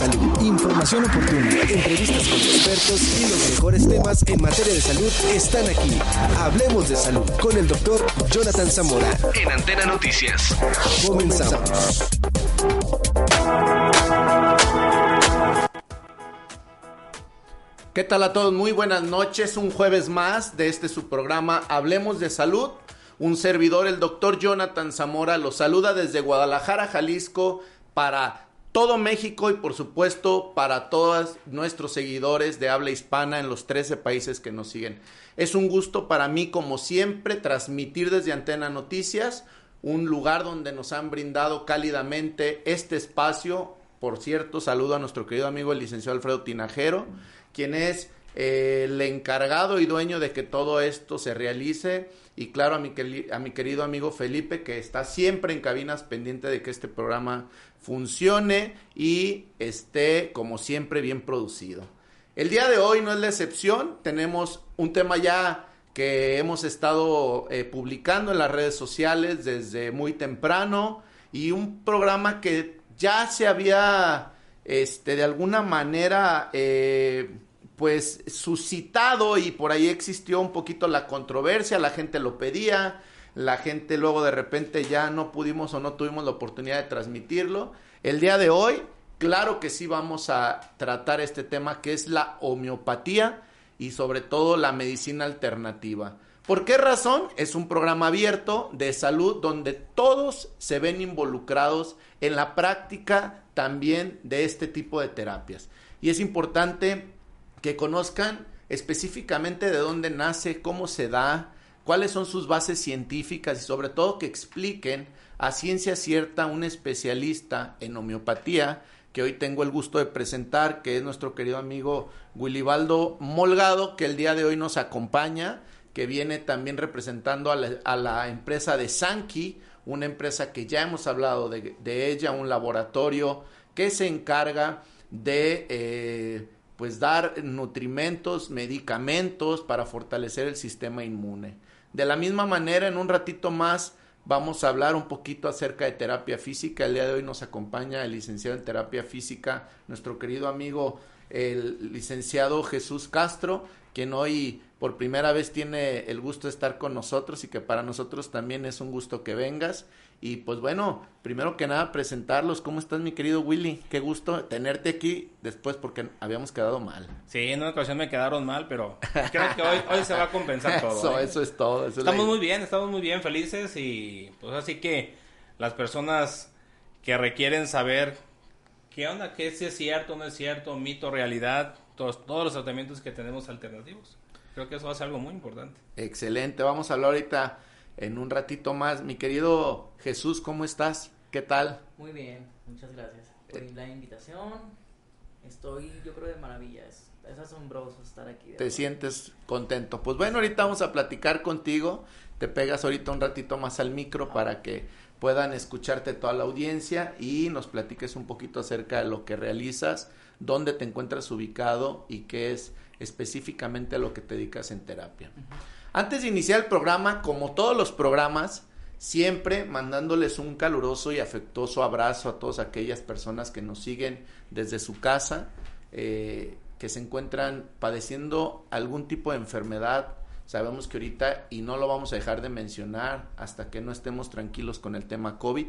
salud, información oportuna, entrevistas con expertos y los mejores temas en materia de salud están aquí. Hablemos de salud con el doctor Jonathan Zamora en Antena Noticias. Comenzamos. ¿Qué tal a todos? Muy buenas noches. Un jueves más de este su programa Hablemos de Salud. Un servidor, el doctor Jonathan Zamora, los saluda desde Guadalajara, Jalisco, para todo México y por supuesto para todos nuestros seguidores de habla hispana en los 13 países que nos siguen. Es un gusto para mí, como siempre, transmitir desde Antena Noticias, un lugar donde nos han brindado cálidamente este espacio. Por cierto, saludo a nuestro querido amigo el licenciado Alfredo Tinajero quien es eh, el encargado y dueño de que todo esto se realice. Y claro, a mi, querido amigo Felipe, que está siempre en cabinas pendiente de que este programa funcione y esté, como siempre, bien producido. El día de hoy no es la excepción. Tenemos un tema ya que hemos estado eh, publicando en las redes sociales desde muy temprano y un programa que ya se había este, de alguna manera, eh, pues suscitado y por ahí existió un poquito la controversia, la gente lo pedía, la gente luego de repente ya no pudimos o no tuvimos la oportunidad de transmitirlo. El día de hoy, claro que sí vamos a tratar este tema que es la homeopatía y sobre todo la medicina alternativa. ¿Por qué razón? Es un programa abierto de salud donde todos se ven involucrados en la práctica también de este tipo de terapias. Y es importante que conozcan específicamente de dónde nace, cómo se da, cuáles son sus bases científicas y sobre todo que expliquen a ciencia cierta un especialista en homeopatía que hoy tengo el gusto de presentar, que es nuestro querido amigo Willibaldo Molgado, que el día de hoy nos acompaña que viene también representando a la, empresa de Sanki, una empresa que ya hemos hablado de, ella, un laboratorio que se encarga de eh, pues dar nutrimentos, medicamentos para fortalecer el sistema inmune. De la misma manera, en un ratito más vamos a hablar un poquito acerca de terapia física. El día de hoy nos acompaña el licenciado en terapia física, nuestro querido amigo el licenciado Jesús Castro, quien hoy por primera vez tiene el gusto de estar con nosotros y que para nosotros también es un gusto que vengas. Y pues bueno, primero que nada presentarlos. ¿Cómo estás mi querido Willy? Qué gusto tenerte aquí después porque habíamos quedado mal. Sí, en una ocasión me quedaron mal, pero creo que hoy, se va a compensar todo. Eso, ¿eh? eso es todo. estamos muy bien, estamos muy bien, felices y pues así que las personas que requieren saber qué onda, qué es cierto, no es cierto, mito, realidad, todos, todos los tratamientos que tenemos alternativos Creo que eso va a ser algo muy importante. Excelente, vamos a hablar ahorita en un ratito más. Mi querido Jesús, ¿cómo estás? ¿Qué tal? Muy bien, muchas gracias por la invitación. Estoy, yo creo, de maravilla. Es, asombroso estar aquí. Te sientes contento. Pues bueno, ahorita vamos a platicar contigo. Te pegas ahorita un ratito más al micro ah. para que puedan escucharte toda la audiencia y nos platiques un poquito acerca de lo que realizas, dónde te encuentras ubicado y qué es específicamente a lo que te dedicas en terapia. Antes de iniciar el programa, como todos los programas, siempre mandándoles un caluroso y afectuoso abrazo a todas aquellas personas que nos siguen desde su casa, eh, que se encuentran padeciendo algún tipo de enfermedad. Sabemos que ahorita, y no lo vamos a dejar de mencionar hasta que no estemos tranquilos con el tema COVID,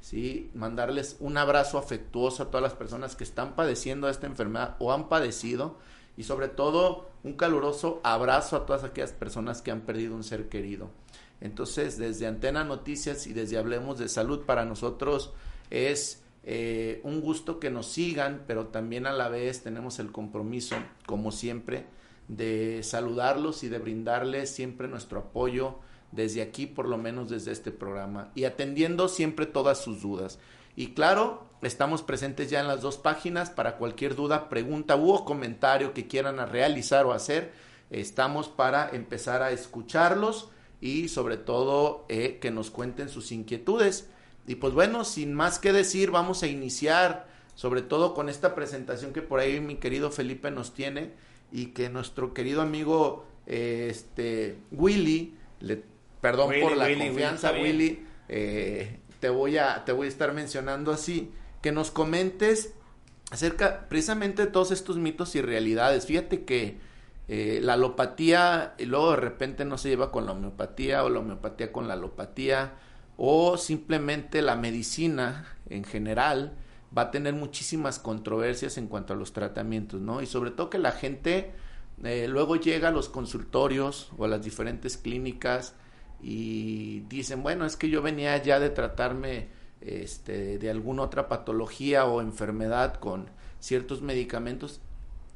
¿sí? mandarles un abrazo afectuoso a todas las personas que están padeciendo esta enfermedad o han padecido y sobre todo un caluroso abrazo a todas aquellas personas que han perdido un ser querido. Entonces, desde Antena Noticias y desde Hablemos de Salud, para nosotros es eh, un gusto que nos sigan, pero también a la vez tenemos el compromiso, como siempre, de saludarlos y de brindarles siempre nuestro apoyo desde aquí, por lo menos desde este programa, y atendiendo siempre todas sus dudas. Y claro, estamos presentes ya en las dos páginas para cualquier duda, pregunta u comentario que quieran realizar o hacer. Estamos para empezar a escucharlos y sobre todo eh, que nos cuenten sus inquietudes. Y pues bueno, sin más que decir, vamos a iniciar sobre todo con esta presentación que por ahí mi querido Felipe nos tiene y que nuestro querido amigo este Willy, le, perdón por la confianza Willy, eh, te voy a, te voy a estar mencionando así, que nos comentes acerca precisamente de todos estos mitos y realidades. Fíjate que eh, la alopatía y luego de repente no se lleva con la homeopatía o la homeopatía con la alopatía o simplemente la medicina en general va a tener muchísimas controversias en cuanto a los tratamientos, ¿no? Y sobre todo que la gente eh, luego llega a los consultorios o a las diferentes clínicas y dicen, bueno, es que yo venía ya de tratarme este, de alguna otra patología o enfermedad con ciertos medicamentos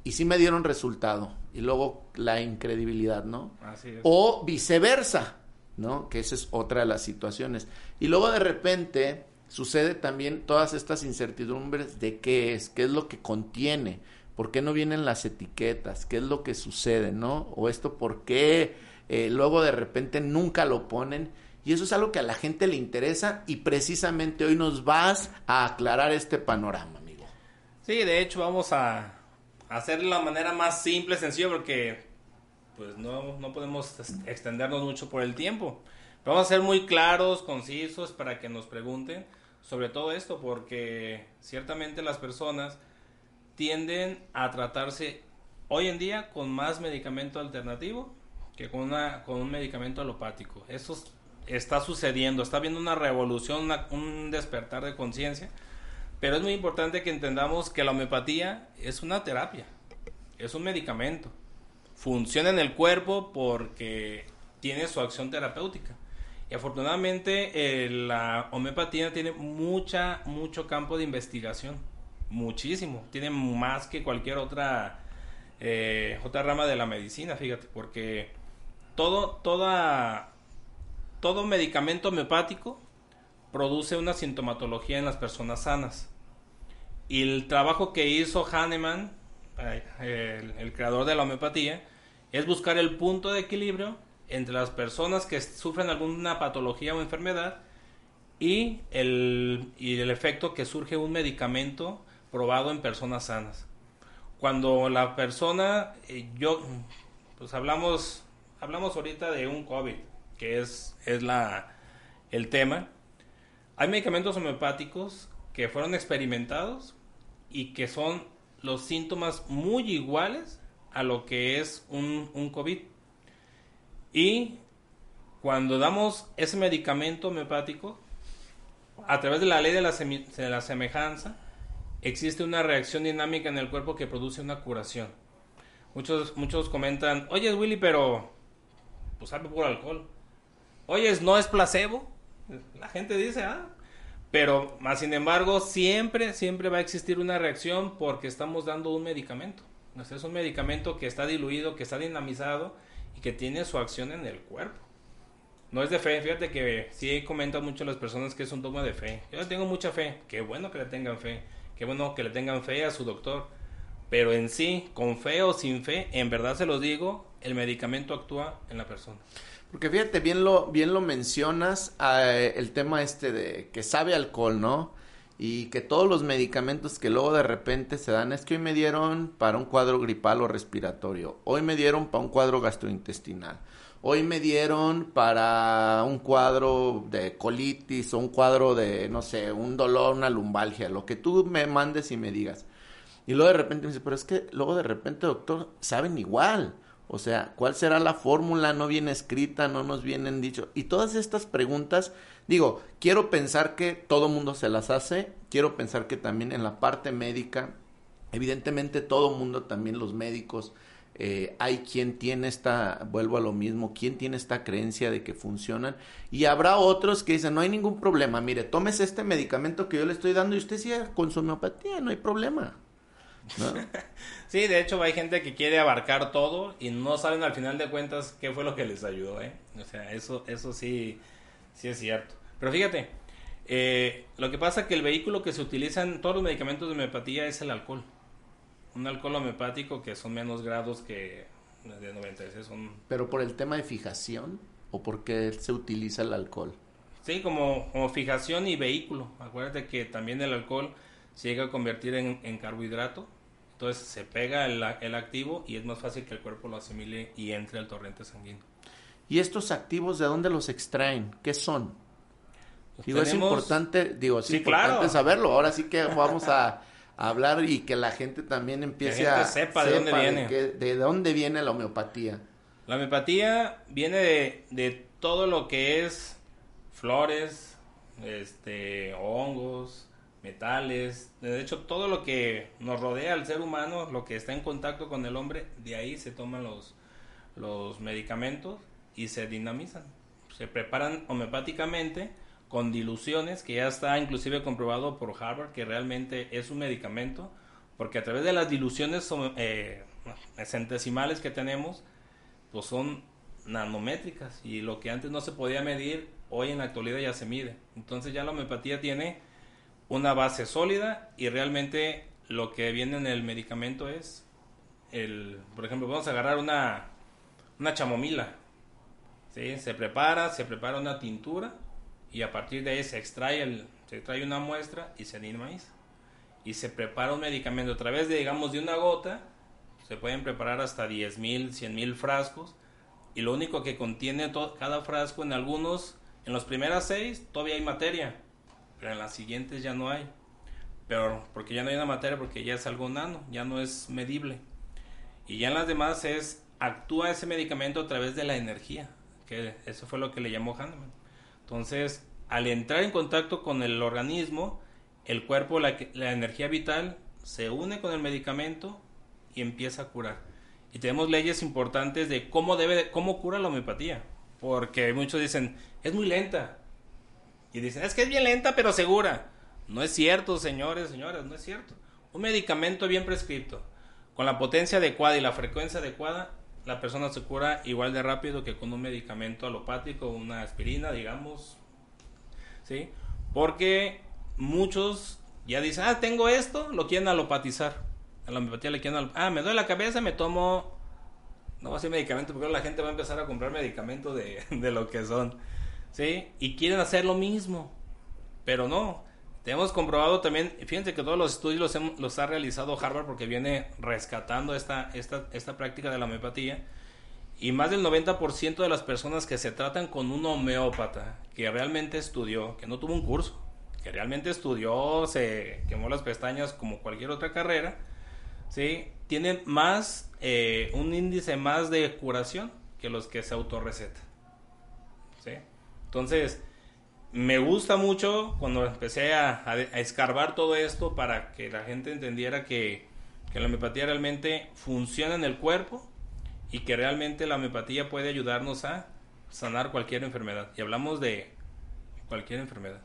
y sí me dieron resultado. Y luego la incredibilidad, ¿no? Así es. O viceversa, ¿no? Que esa es otra de las situaciones. Y luego de repente sucede también todas estas incertidumbres de qué es, qué es lo que contiene, por qué no vienen las etiquetas, qué es lo que sucede, ¿no? O esto, por qué eh, luego de repente nunca lo ponen. Y eso es algo que a la gente le interesa y precisamente hoy nos vas a aclarar este panorama, amigo. Sí, de hecho vamos a hacerlo de la manera más simple, sencilla, porque pues no, no podemos extendernos mucho por el tiempo. Pero vamos a ser muy claros, concisos, para que nos pregunten sobre todo esto, porque ciertamente las personas tienden a tratarse hoy en día con más medicamento alternativo que con, una, con un medicamento alopático. Eso está sucediendo, está habiendo una revolución, un despertar de conciencia, pero es muy importante que entendamos que la homeopatía es una terapia, es un medicamento, funciona en el cuerpo porque tiene su acción terapéutica. Y afortunadamente eh, la homeopatía tiene mucha, mucho campo de investigación, muchísimo, tiene más que cualquier otra, eh, otra rama de la medicina, fíjate, porque todo, toda, todo medicamento homeopático produce una sintomatología en las personas sanas. Y el trabajo que hizo Hahnemann, eh, el, creador de la homeopatía, es buscar el punto de equilibrio entre las personas que sufren alguna patología o enfermedad y el, y el efecto que surge un medicamento probado en personas sanas. Cuando la persona, eh, yo, pues hablamos hablamos ahorita de un COVID, que es, es la, el tema. Hay medicamentos homeopáticos que fueron experimentados y que son los síntomas muy iguales a lo que es un, un COVID. Y cuando damos ese medicamento homeopático, a través de la ley de la, semejanza, existe una reacción dinámica en el cuerpo que produce una curación. Muchos, muchos comentan, oye Willy, pero pues sabe por alcohol. Oyes, no es placebo. La gente dice, ah. Pero, más sin embargo, siempre, siempre va a existir una reacción porque estamos dando un medicamento. es un medicamento que está diluido, que está dinamizado y que tiene su acción en el cuerpo. No es de fe, fíjate que sí comentan mucho las personas que es un dogma de fe. Yo tengo mucha fe, qué bueno que le tengan fe, qué bueno que le tengan fe a su doctor. Pero en sí, con fe o sin fe, en verdad se los digo, el medicamento actúa en la persona. Porque fíjate, bien lo, bien lo mencionas, eh, el tema este de que sabe alcohol, ¿no? Y que todos los medicamentos que luego de repente se dan, es que hoy me dieron para un cuadro gripal o respiratorio, hoy me dieron para un cuadro gastrointestinal, hoy me dieron para un cuadro de colitis o un cuadro de, no sé, un dolor, una lumbalgia, lo que tú me mandes y me digas. Y luego de repente me dice, pero es que luego de repente, doctor, saben igual. O sea, ¿cuál será la fórmula? No viene escrita, no nos vienen dicho. Y todas estas preguntas, digo, quiero pensar que todo mundo se las hace, quiero pensar que también en la parte médica, evidentemente todo mundo, también los médicos, eh, hay quien tiene esta, vuelvo a lo mismo, quien tiene esta creencia de que funcionan y habrá otros que dicen, no hay ningún problema, mire, tómese este medicamento que yo le estoy dando y usted siga con su homeopatía, no hay problema. sí, de hecho hay gente que quiere abarcar todo y no saben al final de cuentas qué fue lo que les ayudó, ¿eh? O sea, eso, eso sí, sí es cierto. Pero fíjate, eh, lo que pasa es que el vehículo que se utiliza en todos los medicamentos de homeopatía es el alcohol. Un alcohol homeopático que son menos grados que de 96. Son... Pero por el tema de fijación o porque se utiliza el alcohol. Sí, como, como fijación y vehículo. Acuérdate que también el alcohol se llega a convertir en, carbohidrato, entonces se pega el, activo y es más fácil que el cuerpo lo asimile y entre al torrente sanguíneo. ¿Y estos activos de dónde los extraen? ¿Qué son? digo, es importante, digo, es importante saberlo. Ahora sí que vamos a, hablar y que la gente también empiece gente a sepa de dónde viene. que- de dónde viene la homeopatía. La homeopatía viene de, de todo lo que es flores, este, hongos, metales, de hecho todo lo que nos rodea al ser humano, lo que está en contacto con el hombre, de ahí se toman los, los medicamentos y se dinamizan. Se preparan homeopáticamente con diluciones, que ya está inclusive comprobado por Harvard que realmente es un medicamento, porque a través de las diluciones eh, centesimales que tenemos, pues son nanométricas y lo que antes no se podía medir, hoy en la actualidad ya se mide. Entonces ya la homeopatía tiene una base sólida y realmente lo que viene en el medicamento es el, por ejemplo, vamos a agarrar una una chamomila. ¿sí? Se prepara, se prepara una tintura y a partir de ahí se extrae el se extrae una muestra y se dinamiza. Y se prepara un medicamento a través de digamos de una gota se pueden preparar hasta 10 mil, 100 mil frascos. Y lo único que contiene to- cada frasco en algunos, en los primeras seis todavía hay materia. Pero en las siguientes ya no hay. Pero porque ya no hay una materia, porque ya es algo nano, ya no es medible. Y ya en las demás es, actúa ese medicamento a través de la energía. Que eso fue lo que le llamó Hahnemann. Entonces, al entrar en contacto con el organismo, el cuerpo, la, la energía vital, se une con el medicamento y empieza a curar. Y tenemos leyes importantes de cómo debe, de- cómo cura la homeopatía. Porque muchos dicen, es muy lenta. Y dicen, es que es bien lenta pero segura. No es cierto, señores, señoras, no es cierto. Un medicamento bien prescrito, con la potencia adecuada y la frecuencia adecuada, la persona se cura igual de rápido que con un medicamento alopático, una aspirina, digamos. ¿Sí? Porque muchos ya dicen, ah, tengo esto, lo quieren alopatizar. A la homeopatía le quieren alop- Ah, me duele la cabeza, me tomo... No va a ser medicamento porque la gente va a empezar a comprar medicamentos de, de lo que son. ¿Sí? Y quieren hacer lo mismo. Pero no. Hemos comprobado también, fíjense que todos los estudios los, hem- los ha realizado Harvard porque viene rescatando esta, esta, esta práctica de la homeopatía. Y más del 90% de las personas que se tratan con un homeópata que realmente estudió, que no tuvo un curso, que realmente estudió, se quemó las pestañas como cualquier otra carrera, ¿sí? tienen más, eh, un índice más de curación que los que se autorrecetan. Entonces, me gusta mucho cuando empecé a, a- escarbar todo esto para que la gente entendiera que, que la homeopatía realmente funciona en el cuerpo y que realmente la homeopatía puede ayudarnos a sanar cualquier enfermedad. Y hablamos de cualquier enfermedad.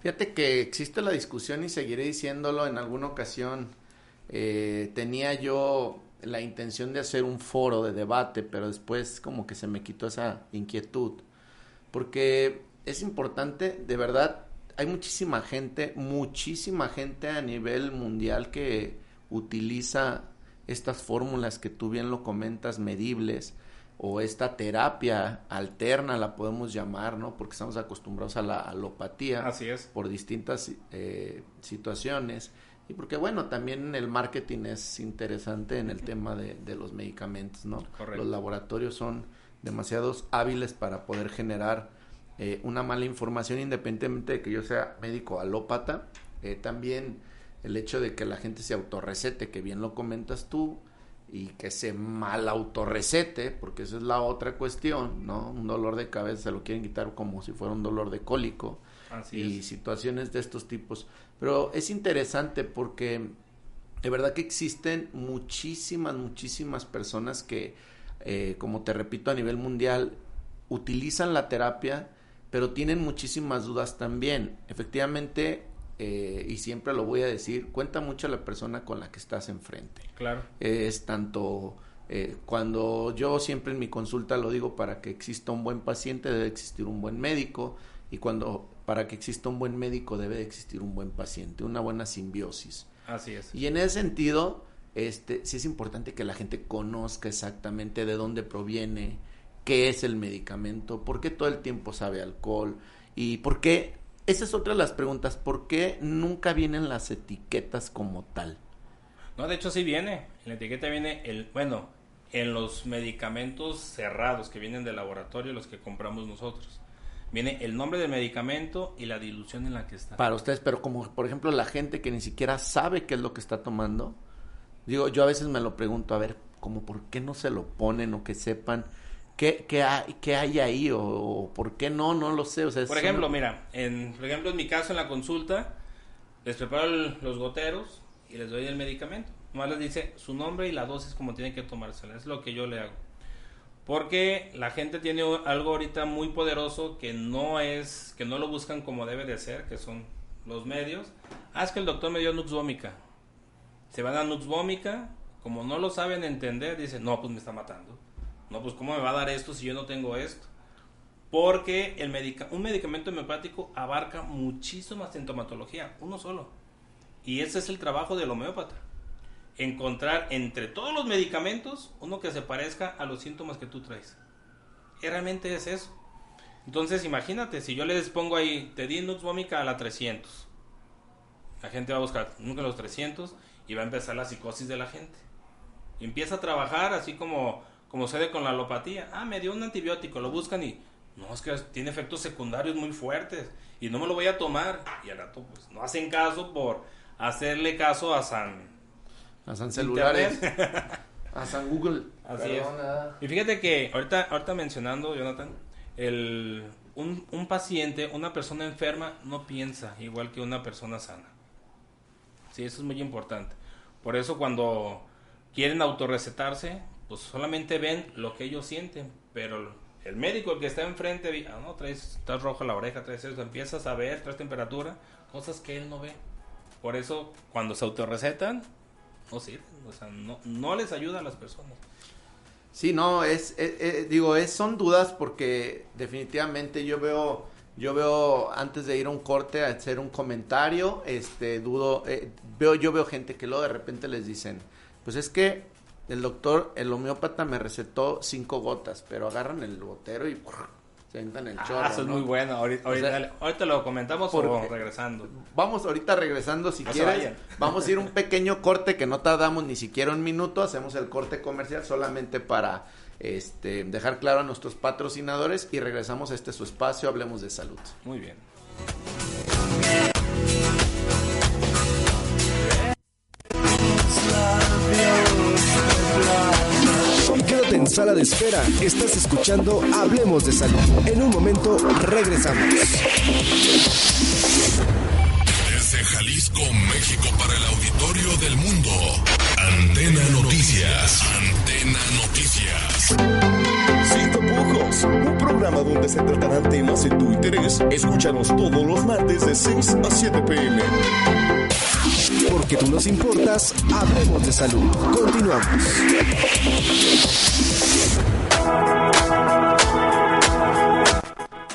Fíjate que existe la discusión y seguiré diciéndolo en alguna ocasión. Eh, tenía yo la intención de hacer un foro de debate, pero después como que se me quitó esa inquietud. Porque es importante, de verdad, hay muchísima gente, muchísima gente a nivel mundial que utiliza estas fórmulas que tú bien lo comentas, medibles, o esta terapia alterna la podemos llamar, ¿no? Porque estamos acostumbrados a la alopatía Así es. por distintas eh, situaciones y porque bueno también el marketing es interesante en el tema de, de los medicamentos no Correcto. los laboratorios son demasiados hábiles para poder generar eh, una mala información independientemente de que yo sea médico alópata eh, también el hecho de que la gente se autorrecete que bien lo comentas tú y que se mal autorrecete, porque esa es la otra cuestión, ¿no? Un dolor de cabeza se lo quieren quitar como si fuera un dolor de cólico Así y es. situaciones de estos tipos. Pero es interesante porque de verdad que existen muchísimas, muchísimas personas que, eh, como te repito, a nivel mundial utilizan la terapia, pero tienen muchísimas dudas también. Efectivamente, eh, y siempre lo voy a decir, cuenta mucho la persona con la que estás enfrente Claro. es tanto eh, cuando yo siempre en mi consulta lo digo para que exista un buen paciente debe existir un buen médico y cuando para que exista un buen médico debe de existir un buen paciente, una buena simbiosis. Así es. Y en ese sentido, este sí es importante que la gente conozca exactamente de dónde proviene, qué es el medicamento, por qué todo el tiempo sabe alcohol y por qué esa es otra de las preguntas, ¿por qué nunca vienen las etiquetas como tal? No, de hecho sí viene. En la etiqueta viene el, bueno, en los medicamentos cerrados que vienen del laboratorio, los que compramos nosotros. Viene el nombre del medicamento y la dilución en la que está. Para ustedes, pero como por ejemplo la gente que ni siquiera sabe qué es lo que está tomando, digo, yo a veces me lo pregunto, a ver, como por qué no se lo ponen o que sepan qué, qué, hay, qué hay ahí o, por qué no, no lo sé. O sea, por ejemplo, mira, en, por ejemplo en mi caso en la consulta, les preparo los goteros y les doy el medicamento. Nomás les dice su nombre y la dosis como tienen que tomársela. Es lo que yo le hago. Porque la gente tiene algo ahorita muy poderoso que no es, que no lo buscan como debe de ser, que son los medios. Ah, es que el doctor me dio Nux Se van a Nux como no lo saben entender, dicen, no, pues me está matando. No, pues ¿cómo me va a dar esto si yo no tengo esto? Porque el medica un medicamento homeopático abarca muchísima sintomatología, uno solo. Y ese es el trabajo del homeópata encontrar entre todos los medicamentos uno que se parezca a los síntomas que tú traes. Realmente es eso. Entonces imagínate, si yo les pongo ahí, te di Nux a la 300. La gente va a buscar nunca los 300 y va a empezar la psicosis de la gente. Y empieza a trabajar así como, como sucede con la alopatía. Ah, me dio un antibiótico, lo buscan y no, es que tiene efectos secundarios muy fuertes y no me lo voy a tomar. Y al rato pues no hacen caso por hacerle caso a San a San Celulares. a San Google. Así es. Y fíjate que ahorita, ahorita mencionando, Jonathan, el, un, un paciente, una persona enferma, no piensa igual que una persona sana. Sí, eso es muy importante. Por eso cuando quieren autorrecetarse, pues solamente ven lo que ellos sienten, pero el médico el que está enfrente, ah, no, traes, estás roja la oreja, traes eso, empiezas a ver, traes temperatura, cosas que él no ve. Por eso, cuando se autorrecetan, no sirven, o sea, no, no les ayuda a las personas. Sí, no, es, eh, eh, digo, es, son dudas porque definitivamente yo veo, yo veo antes de ir a un corte a hacer un comentario, este, dudo, eh, veo, yo veo gente que luego de repente les dicen, pues es que el doctor, el homeópata me recetó cinco gotas, pero agarran el botero y se el ah, chorro. eso es muy bueno. Ahorita, lo comentamos o regresando. Vamos ahorita regresando si quieres. Vamos a ir un pequeño corte que no tardamos ni siquiera un minuto. Hacemos el corte comercial solamente para este, dejar claro a nuestros patrocinadores y regresamos a este su espacio. Hablemos de salud. Muy bien. Quédate en sala de espera. Estás escuchando Hablemos de Salud. En un momento regresamos. Desde Jalisco, México, para el auditorio del mundo. Antena Noticias. Antena Noticias. Donde se tratarán temas de tu interés. Escúchanos todos los martes de 6 a 7 pm. Porque tú nos importas, hablemos de salud. Continuamos.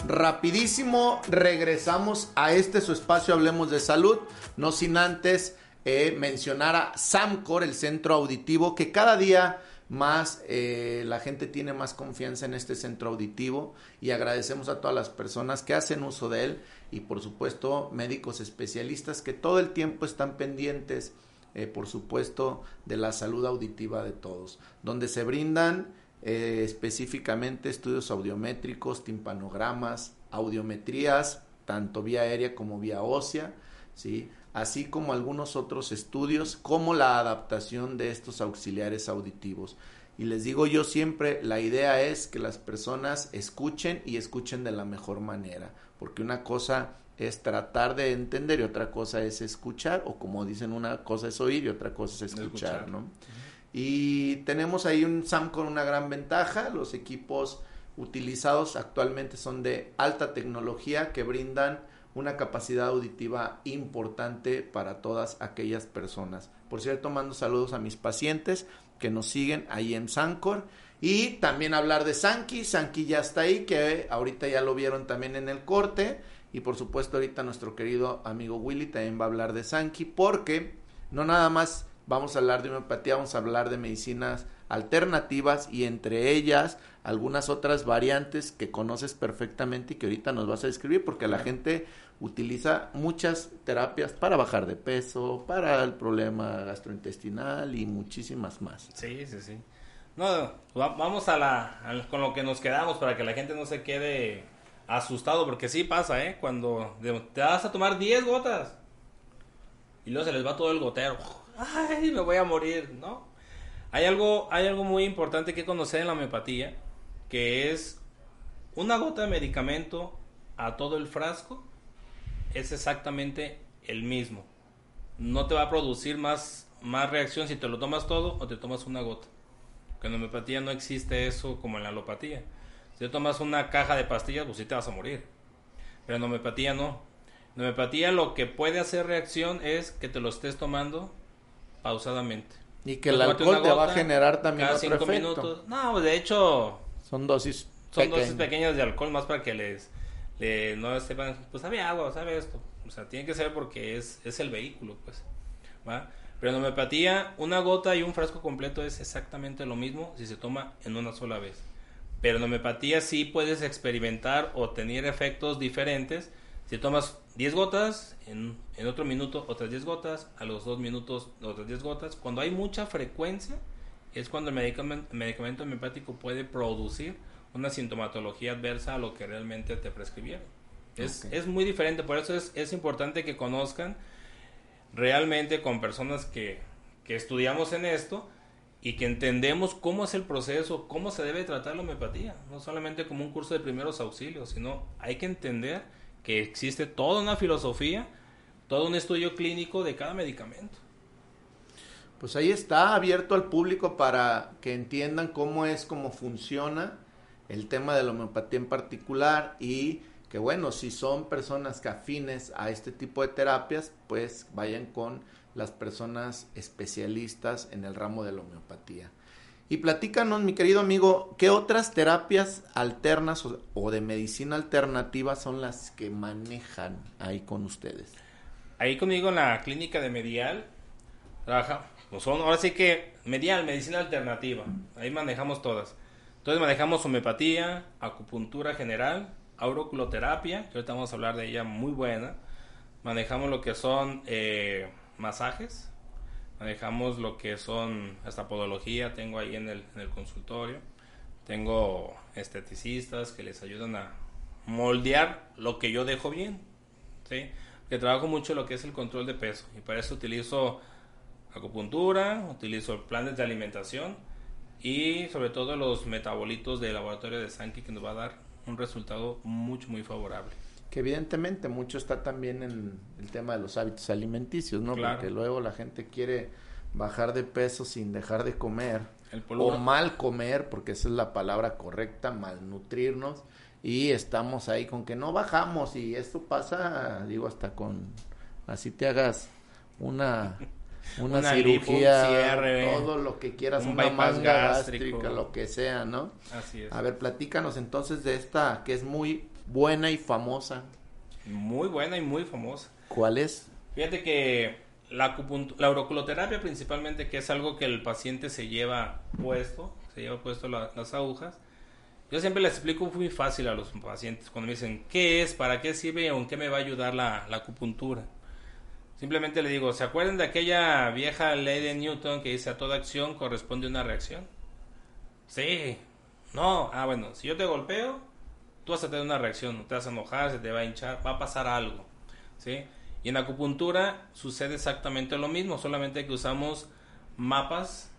Rapidísimo, regresamos a este su espacio Hablemos de Salud, no sin antes eh, mencionar a Samcor, el centro auditivo, que cada día más eh, la gente tiene más confianza en este centro auditivo y agradecemos a todas las personas que hacen uso de él y por supuesto médicos especialistas que todo el tiempo están pendientes, eh, por supuesto, de la salud auditiva de todos, donde se brindan eh, específicamente estudios audiométricos, timpanogramas, audiometrías, tanto vía aérea como vía ósea, ¿sí? Así como algunos otros estudios, como la adaptación de estos auxiliares auditivos. Y les digo yo siempre, la idea es que las personas escuchen y escuchen de la mejor manera porque una cosa es tratar de entender y otra cosa es escuchar, o como dicen, una cosa es oír y otra cosa es escuchar, ¿no? Y tenemos ahí un SAM con una gran ventaja, los equipos utilizados actualmente son de alta tecnología que brindan una capacidad auditiva importante para todas aquellas personas. Por cierto, mando saludos a mis pacientes que nos siguen ahí en Sancor y también hablar de Sanki. Sanki ya está ahí, que ahorita ya lo vieron también en el corte. Y por supuesto ahorita nuestro querido amigo Willy también va a hablar de Sanki porque no nada más vamos a hablar de homeopatía, vamos a hablar de medicinas alternativas y entre ellas algunas otras variantes que conoces perfectamente y que ahorita nos vas a describir porque la gente utiliza muchas terapias para bajar de peso, para el problema gastrointestinal y muchísimas más. Sí, sí, sí. No, vamos a la, con lo que nos quedamos para que la gente no se quede asustado, porque sí pasa, ¿eh? Cuando te vas a tomar 10 gotas y luego se les va todo el gotero. Ay, me voy a morir, ¿no? Hay algo, hay algo muy importante que conocer en la homeopatía, que es una gota de medicamento a todo el frasco es exactamente el mismo. No te va a producir más, más reacción si te lo tomas todo o te tomas una gota. Que en la homeopatía no existe eso como en la alopatía. Si te tomas una caja de pastillas, pues sí te vas a morir. Pero en homeopatía no. En homeopatía lo que puede hacer reacción es que te lo estés tomando pausadamente. Y que el alcohol te va a generar también cada otro cinco efecto. minutos. No, de hecho, Son dosis son dosis pequeñas. pequeñas de alcohol más para que les le- no sepan, pues sabe agua, sabe esto. O sea, tiene que ser porque es, es el vehículo, pues. ¿va? Pero en homeopatía, una gota y un frasco completo es exactamente lo mismo si se toma en una sola vez. Pero en homeopatía sí puedes experimentar o tener efectos diferentes. Si tomas 10 gotas, en, en otro minuto otras 10 gotas, a los 2 minutos otras 10 gotas. Cuando hay mucha frecuencia, es cuando el medicamento, el medicamento homeopático puede producir una sintomatología adversa a lo que realmente te prescribieron. Es, Ok. es muy diferente, por eso es, es importante que conozcan realmente con personas que, que estudiamos en esto y que entendemos cómo es el proceso, cómo se debe tratar la homeopatía, no solamente como un curso de primeros auxilios, sino hay que entender que existe toda una filosofía, todo un estudio clínico de cada medicamento. Pues ahí está abierto al público para que entiendan cómo es, cómo funciona el tema de la homeopatía en particular y que bueno, si son personas que afines a este tipo de terapias, pues vayan con las personas especialistas en el ramo de la homeopatía. Y platícanos, mi querido amigo, ¿qué otras terapias alternas o, de medicina alternativa son las que manejan ahí con ustedes? Ahí conmigo en la clínica de Medial, pues son, ahora sí que Medial, medicina alternativa, ahí manejamos todas. Entonces manejamos homeopatía, acupuntura general, auriculoterapia, que ahorita vamos a hablar de ella muy buena. Manejamos lo que son eh, masajes, manejamos lo que son hasta podología, tengo ahí en el, en el consultorio. Tengo esteticistas que les ayudan a moldear lo que yo dejo bien. ¿sí? Que trabajo mucho lo que es el control de peso y para eso utilizo acupuntura, utilizo planes de alimentación y sobre todo los metabolitos del laboratorio de Sankey que nos va a dar un resultado mucho muy favorable. Que evidentemente mucho está también en el tema de los hábitos alimenticios, ¿no? Claro. Porque luego la gente quiere bajar de peso sin dejar de comer El o mal comer, porque esa es la palabra correcta, malnutrirnos y estamos ahí con que no bajamos y esto pasa, digo, hasta con así te hagas una una, cirugía, cierre, todo lo que quieras, un una manga gástrico. gástrica, lo que sea, ¿no? Así es. A ver, platícanos entonces de esta que es muy buena y famosa. Muy buena y muy famosa. ¿Cuál es? Fíjate que la, la auriculoterapia principalmente, que es algo que el paciente se lleva puesto, se lleva puesto la- las agujas. Yo siempre les explico muy fácil a los pacientes cuando me dicen qué es, para qué sirve o en qué me va a ayudar la, la acupuntura. Simplemente le digo, ¿se acuerdan de aquella vieja ley de Newton que dice a toda acción corresponde una reacción? Sí. No. Ah, bueno, si yo te golpeo, tú vas a tener una reacción, te vas a enojar, se te va a hinchar, va a pasar algo. ¿Sí? Y en acupuntura sucede exactamente lo mismo, solamente que usamos mapas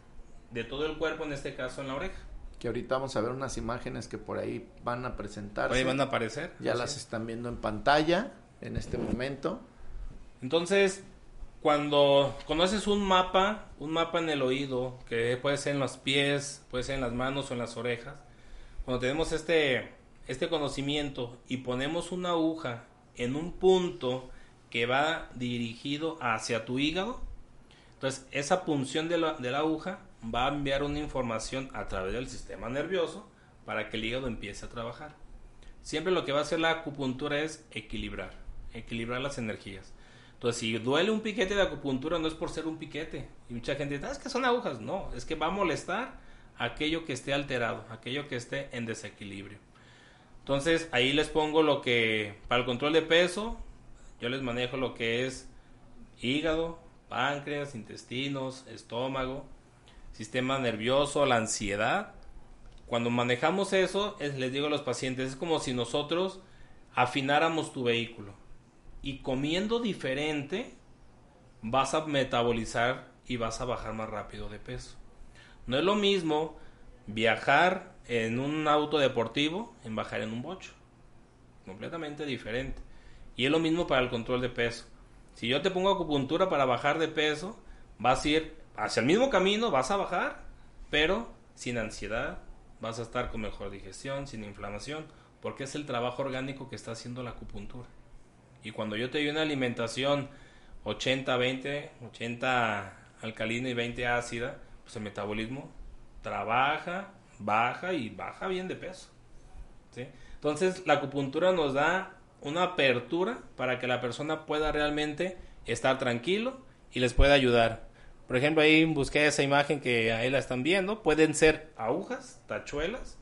de todo el cuerpo, en este caso en la oreja. Que ahorita vamos a ver unas imágenes que por ahí van a presentarse. Ahí van a aparecer. Ya las es. están viendo en pantalla en este momento. Entonces, cuando conoces un mapa, un mapa en el oído, que puede ser en los pies, puede ser en las manos o en las orejas, cuando tenemos este, este conocimiento y ponemos una aguja en un punto que va dirigido hacia tu hígado, entonces esa punción de la, de la aguja va a enviar una información a través del sistema nervioso para que el hígado empiece a trabajar. Siempre lo que va a hacer la acupuntura es equilibrar, equilibrar las energías. Entonces, si duele un piquete de acupuntura, no es por ser un piquete. Y mucha gente dice, "Ah, es que son agujas. No, es que va a molestar aquello que esté alterado, aquello que esté en desequilibrio. Entonces, ahí les pongo lo que, para el control de peso, yo les manejo lo que es hígado, páncreas, intestinos, estómago, sistema nervioso, la ansiedad. Cuando manejamos eso, es- les digo a los pacientes, es como si nosotros afináramos tu vehículo. Y comiendo diferente, vas a metabolizar y vas a bajar más rápido de peso. No es lo mismo viajar en un auto deportivo en bajar en un bocho. Completamente diferente. Y es lo mismo para el control de peso. Si yo te pongo acupuntura para bajar de peso, vas a ir hacia el mismo camino, vas a bajar, pero sin ansiedad, vas a estar con mejor digestión, sin inflamación, porque es el trabajo orgánico que está haciendo la acupuntura. Y cuando yo te doy una alimentación 80-20, 80 alcalina y 20 ácida, pues el metabolismo trabaja, baja y baja bien de peso. Entonces la acupuntura nos da una apertura para que la persona pueda realmente estar tranquilo y les pueda ayudar. Por ejemplo, ahí busqué esa imagen que ahí la están viendo. Pueden ser agujas, tachuelas,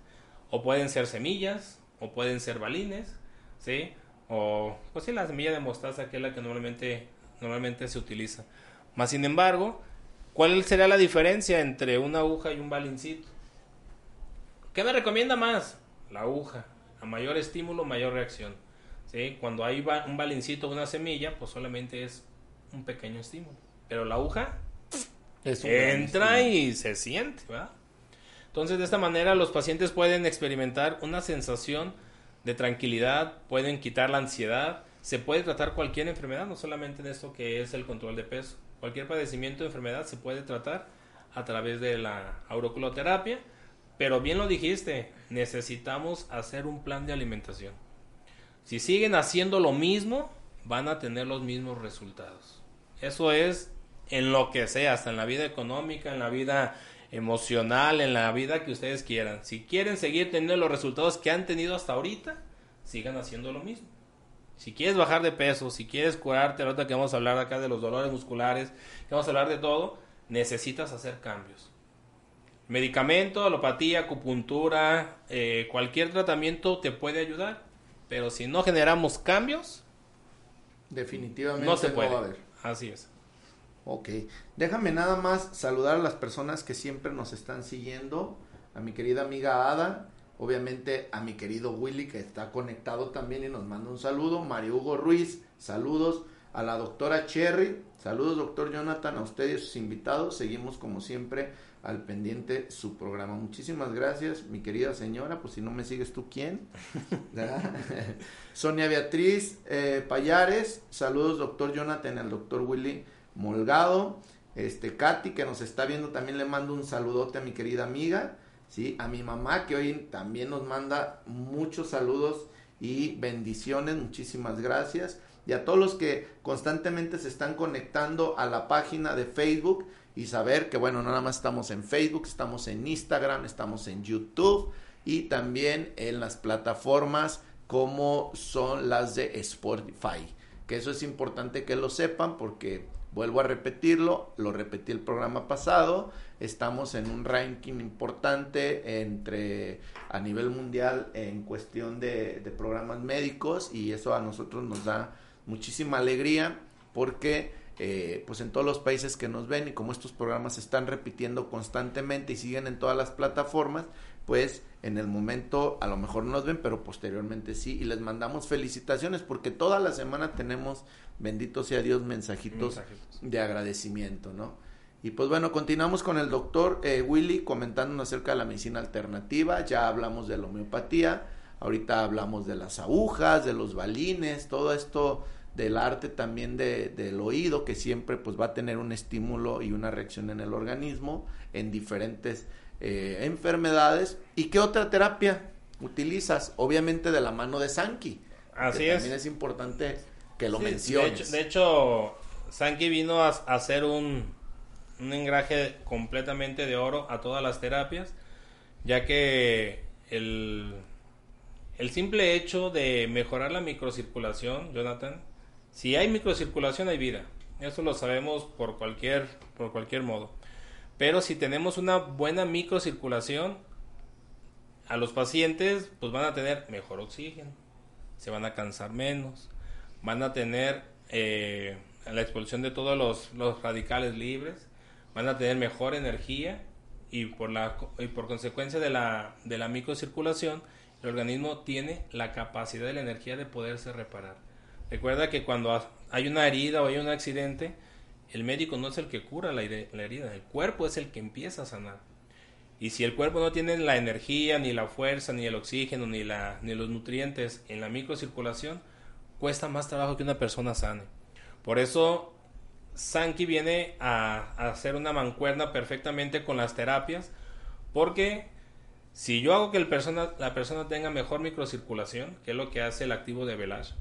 o pueden ser semillas, o pueden ser balines, ¿sí? O, pues sí, la semilla de mostaza, que es la que normalmente, normalmente se utiliza. Más sin embargo, ¿cuál sería la diferencia entre una aguja y un balincito? ¿Qué me recomienda más? La aguja. A mayor estímulo, mayor reacción. Cuando hay un balincito, una semilla, pues solamente es un pequeño estímulo. Pero la aguja entra y se siente, Entonces, de esta manera, los pacientes pueden experimentar una sensación de tranquilidad, pueden quitar la ansiedad, se puede tratar cualquier enfermedad, no solamente en esto que es el control de peso. Cualquier padecimiento de enfermedad se puede tratar a través de la auriculoterapia, pero bien lo dijiste, necesitamos hacer un plan de alimentación. Si siguen haciendo lo mismo, van a tener los mismos resultados. Eso es en lo que sea, hasta en la vida económica, en la vida emocional, en la vida que ustedes quieran. Si quieren seguir teniendo los resultados que han tenido hasta ahorita, sigan haciendo lo mismo. Si quieres bajar de peso, si quieres curarte, ahorita que vamos a hablar acá de los dolores musculares, que vamos a hablar de todo, necesitas hacer cambios. Medicamento, alopatía, acupuntura, eh, cualquier tratamiento te puede ayudar. Pero si no generamos cambios, definitivamente no se puede. haber. Así es. Ok, déjame nada más saludar a las personas que siempre nos están siguiendo, a mi querida amiga Ada, obviamente a mi querido Willy que está conectado también y nos manda un saludo, Mario Hugo Ruiz, saludos, a la doctora Cherry, saludos doctor Jonathan, a ustedes y a sus invitados, seguimos como siempre al pendiente su programa. Muchísimas gracias, mi querida señora. Pues si no me sigues tú, ¿quién? Sonia Beatriz eh, Payares, saludos, doctor Jonathan, al doctor Willy Molgado. Este, Katy, que nos está viendo, también le mando un saludote a mi querida amiga. ¿sí? A mi mamá, que hoy también nos manda muchos saludos y bendiciones. Muchísimas gracias. Y a todos los que constantemente se están conectando a la página de Facebook y saber que bueno, no nada más estamos en Facebook, estamos en Instagram, estamos en YouTube y también en las plataformas como son las de Spotify. Que eso es importante que lo sepan porque vuelvo a repetirlo, lo repetí el programa pasado, estamos en un ranking importante entre a nivel mundial en cuestión de, programas médicos y eso a nosotros nos da muchísima alegría porque eh, pues en todos los países que nos ven y como estos programas se están repitiendo constantemente y siguen en todas las plataformas, pues en el momento a lo mejor no nos ven, pero posteriormente sí. Y les mandamos felicitaciones porque toda la semana tenemos, bendito sea Dios, mensajitos, de agradecimiento, ¿no? Y pues bueno, continuamos con el doctor eh, Willy comentándonos acerca de la medicina alternativa. Ya hablamos de la homeopatía, ahorita hablamos de las agujas, de los balines, todo esto del arte también de, del oído, que siempre pues va a tener un estímulo y una reacción en el organismo en diferentes eh, enfermedades. ¿Y qué otra terapia utilizas? Obviamente de la mano de Sanki. Así es. También es importante que lo menciones. De hecho, Sanki vino a, hacer un, un engraje completamente de oro a todas las terapias, ya que el, el simple hecho de mejorar la microcirculación, Jonathan, si hay microcirculación hay vida. Eso lo sabemos por cualquier, por cualquier modo. Pero si tenemos una buena microcirculación, a los pacientes pues van a tener mejor oxígeno, se van a cansar menos, van a tener eh, la expulsión de todos los, los, radicales libres, van a tener mejor energía y por, la, y por consecuencia de la, de la microcirculación el organismo tiene la capacidad de la energía de poderse reparar. Recuerda que cuando hay una herida o hay un accidente, el médico no es el que cura la, herida, el cuerpo es el que empieza a sanar. Y si el cuerpo no tiene la energía, ni la fuerza, ni el oxígeno, ni, los nutrientes en la microcirculación, cuesta más trabajo que una persona sane. Por eso Sankey viene a, hacer una mancuerna perfectamente con las terapias, porque si yo hago que la persona tenga mejor microcirculación, que es lo que hace el activo de Velage,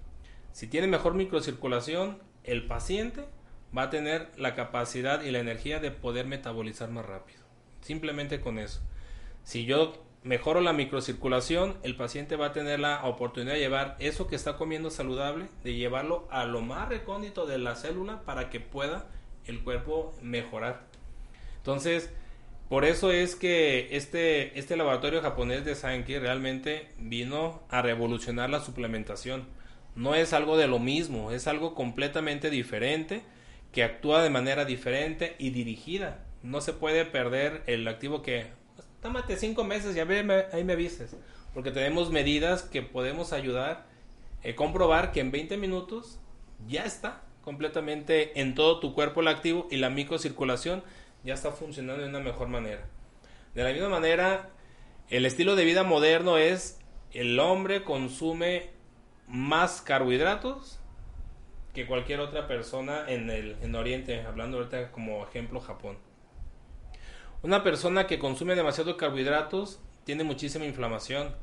si tiene mejor microcirculación, el paciente va a tener la capacidad y la energía de poder metabolizar más rápido. Simplemente con eso. Si yo mejoro la microcirculación, el paciente va a tener la oportunidad de llevar eso que está comiendo saludable, de llevarlo a lo más recóndito de la célula para que pueda el cuerpo mejorar. Entonces, por eso es que este, este laboratorio japonés de Sankey realmente vino a revolucionar la suplementación. No es algo de lo mismo, es algo completamente diferente que actúa de manera diferente y dirigida. No se puede perder el activo que, pues, tómate cinco meses y a ver, ahí me avises. Porque tenemos medidas que podemos ayudar, eh, comprobar que en 20 minutos ya está completamente en todo tu cuerpo el activo y la microcirculación ya está funcionando de una mejor manera. De la misma manera, el estilo de vida moderno es el hombre consume más carbohidratos que cualquier otra persona en el en Oriente, hablando ahorita como ejemplo Japón. Una persona que consume demasiados carbohidratos tiene muchísima inflamación,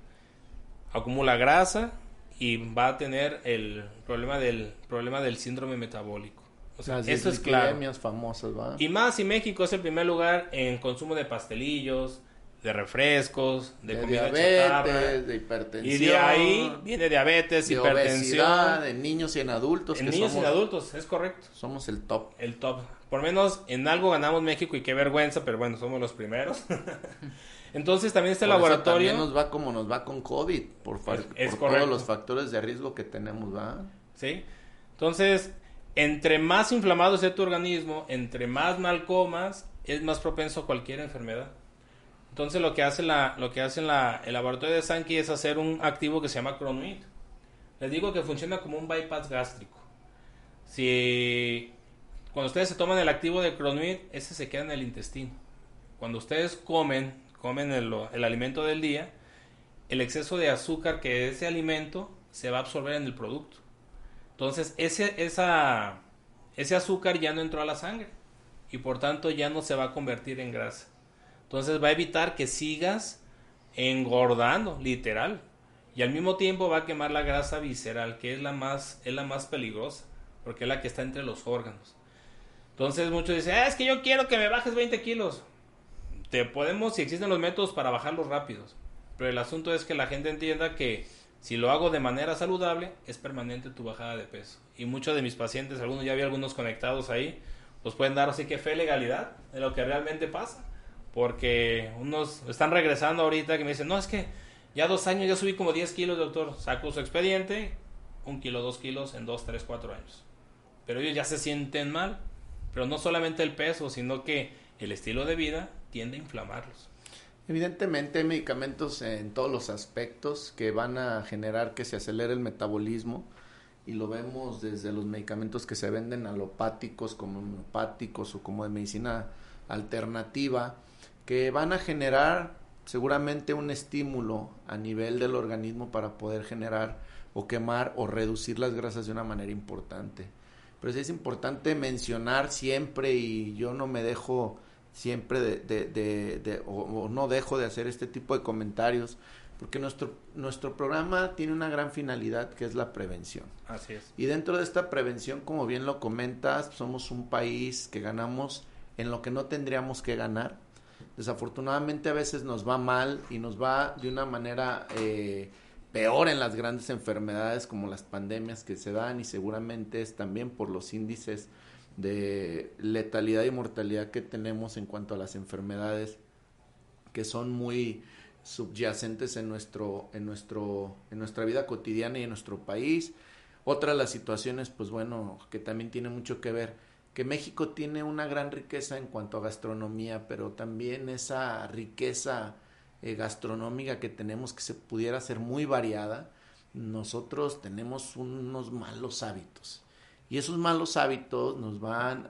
acumula grasa y va a tener el problema del problema del síndrome metabólico. O sea, eso es claro. famosas, Y más si México es el primer lugar en consumo de pastelillos, de refrescos, de, de diabetes, de hipertensión. Y de ahí viene diabetes, de hipertensión. en niños y en adultos. En niños y en adultos, es correcto. Somos el top. El top. Por menos en algo ganamos México y qué vergüenza, pero bueno, somos los primeros. Entonces también este laboratorio... también nos va como nos va con COVID, por, por todos los factores de riesgo que tenemos, ¿va? Sí. Entonces, entre más inflamado esté tu organismo, entre más mal comas, es más propenso a cualquier enfermedad. Entonces lo que hace, la, lo que la, el laboratorio de Sankey es hacer un activo que se llama Cronuit. Les digo que funciona como un bypass gástrico. Si cuando ustedes se toman el activo de Cronuit, ese se queda en el intestino. Cuando ustedes comen, comen el, el alimento del día, el exceso de azúcar que ese alimento se va a absorber en el producto. Entonces ese, esa, ese azúcar ya no entró a la sangre y por tanto ya no se va a convertir en grasa. Entonces va a evitar que sigas engordando, literal. Y al mismo tiempo va a quemar la grasa visceral, que es la más, es la más peligrosa, porque es la que está entre los órganos. Entonces muchos dicen, ah, es que yo quiero que me bajes 20 kilos. Te podemos, si existen los métodos para bajarlos rápidos. Pero el asunto es que la gente entienda que si lo hago de manera saludable, es permanente tu bajada de peso. Y muchos de mis pacientes, algunos ya vi algunos conectados ahí, pues pueden dar así que fe legalidad de lo que realmente pasa. Porque unos están regresando ahorita que me dicen, no, es que ya dos años ya subí como 10 kilos, doctor. Saco su expediente, un kilo, dos kilos en dos, tres, cuatro años. Pero ellos ya se sienten mal. Pero no solamente el peso, sino que el estilo de vida tiende a inflamarlos. Evidentemente hay medicamentos en todos los aspectos que van a generar que se acelere el metabolismo y lo vemos desde los medicamentos que se venden alopáticos como homeopáticos o como de medicina alternativa que van a generar seguramente un estímulo a nivel del organismo para poder generar o quemar o reducir las grasas de una manera importante. Pero sí es importante mencionar siempre y yo no me dejo siempre de, de, o, no dejo de hacer este tipo de comentarios porque nuestro, nuestro programa tiene una gran finalidad que es la prevención. Así es. Y dentro de esta prevención, como bien lo comentas, somos un país que ganamos en lo que no tendríamos que ganar Desafortunadamente a veces nos va mal y nos va de una manera eh, peor en las grandes enfermedades como las pandemias que se dan y seguramente es también por los índices de letalidad y mortalidad que tenemos en cuanto a las enfermedades que son muy subyacentes en nuestro en nuestro en nuestra vida cotidiana y en nuestro país. Otra de las situaciones pues bueno que también tiene mucho que ver que México tiene una gran riqueza en cuanto a gastronomía, pero también esa riqueza eh, gastronómica que tenemos que se pudiera ser muy variada, nosotros tenemos unos malos hábitos. Y esos malos hábitos nos van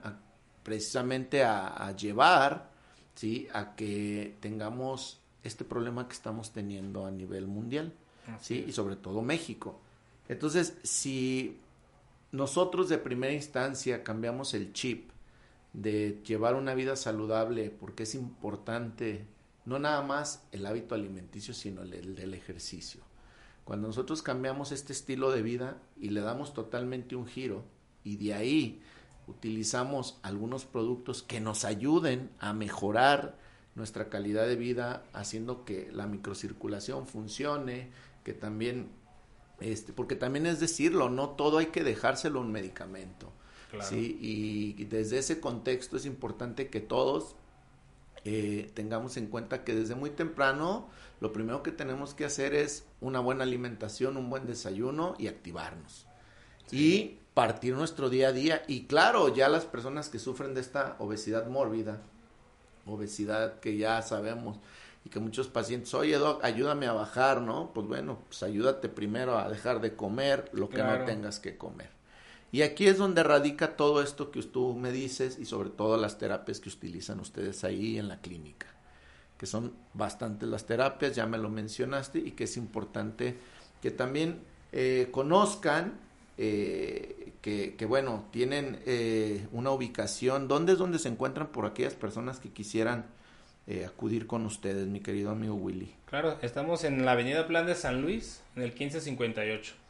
precisamente a, llevar ¿sí? a que tengamos este problema que estamos teniendo a nivel mundial, ¿sí? y sobre todo México. Entonces, si nosotros de primera instancia cambiamos el chip de llevar una vida saludable, porque es importante no nada más el hábito alimenticio, sino el, del ejercicio. Cuando nosotros cambiamos este estilo de vida y le damos totalmente un giro y de ahí utilizamos algunos productos que nos ayuden a mejorar nuestra calidad de vida, haciendo que la microcirculación funcione, que también, este, porque también es decirlo, no todo hay que dejárselo a un medicamento. ¿sí? Y desde ese contexto es importante que todos eh, tengamos en cuenta que desde muy temprano lo primero que tenemos que hacer es una buena alimentación, un buen desayuno y activarnos. Y partir nuestro día a día. Y claro, ya las personas que sufren de esta obesidad mórbida, obesidad que ya sabemos, y que muchos pacientes, oye, doc, ayúdame a bajar, ¿no? Pues bueno, pues ayúdate primero a dejar de comer lo que no tengas que comer. Y aquí es donde radica todo esto que tú me dices y sobre todo las terapias que utilizan ustedes ahí en la clínica, que son bastantes las terapias, ya me lo mencionaste, y que es importante que también eh, conozcan eh, que, que, bueno, tienen eh, una ubicación, ¿dónde es donde se encuentran por aquellas personas que quisieran acudir con ustedes, mi querido amigo Willy? Claro, estamos en la Avenida Plan de San Luis, en el 1558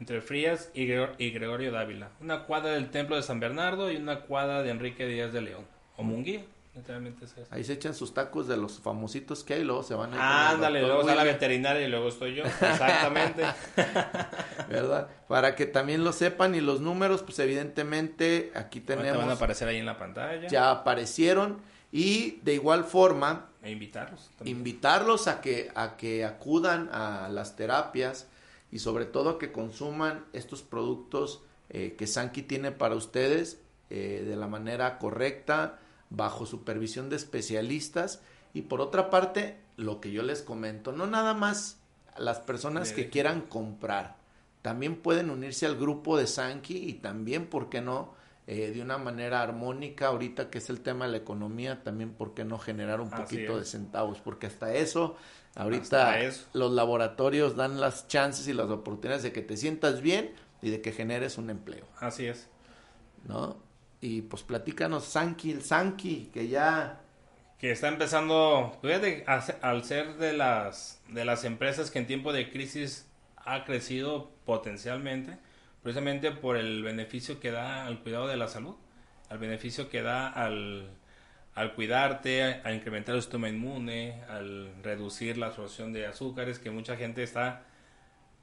entre Frías y, Gregorio Dávila. Una cuadra del Templo de San Bernardo y una cuadra de Enrique Díaz de León. O Munguía, literalmente es eso. Ahí se echan sus tacos de los famositos que hay luego se van a... Ándale, luego está la veterinaria y luego estoy yo. Exactamente. ¿Verdad? Para que también lo sepan y los números, pues evidentemente aquí tenemos... van a aparecer ahí en la pantalla. Ya aparecieron y de igual forma... E invitarlos. Invitarlos a que, a que acudan a las terapias y sobre todo que consuman estos productos eh, que Sanki tiene para ustedes eh, de la manera correcta, bajo supervisión de especialistas y por otra parte, lo que yo les comento, no nada más las personas que quieran comprar, también pueden unirse al grupo de Sanki y también, ¿por qué no? Eh, de una manera armónica, ahorita que es el tema de la economía, también, ¿por qué no generar un poquito de centavos? Porque hasta eso Ahorita los laboratorios dan las chances y las oportunidades de que te sientas bien y de que generes un empleo. Así es. ¿No? Y pues platícanos, Sanki, el Sanki, que ya... Que está empezando, fíjate, al ser de las, de las empresas que en tiempo de crisis ha crecido potencialmente, precisamente por el beneficio que da al cuidado de la salud, al beneficio que da al, al cuidarte, a incrementar el sistema inmune, al reducir la absorción de azúcares, que mucha gente está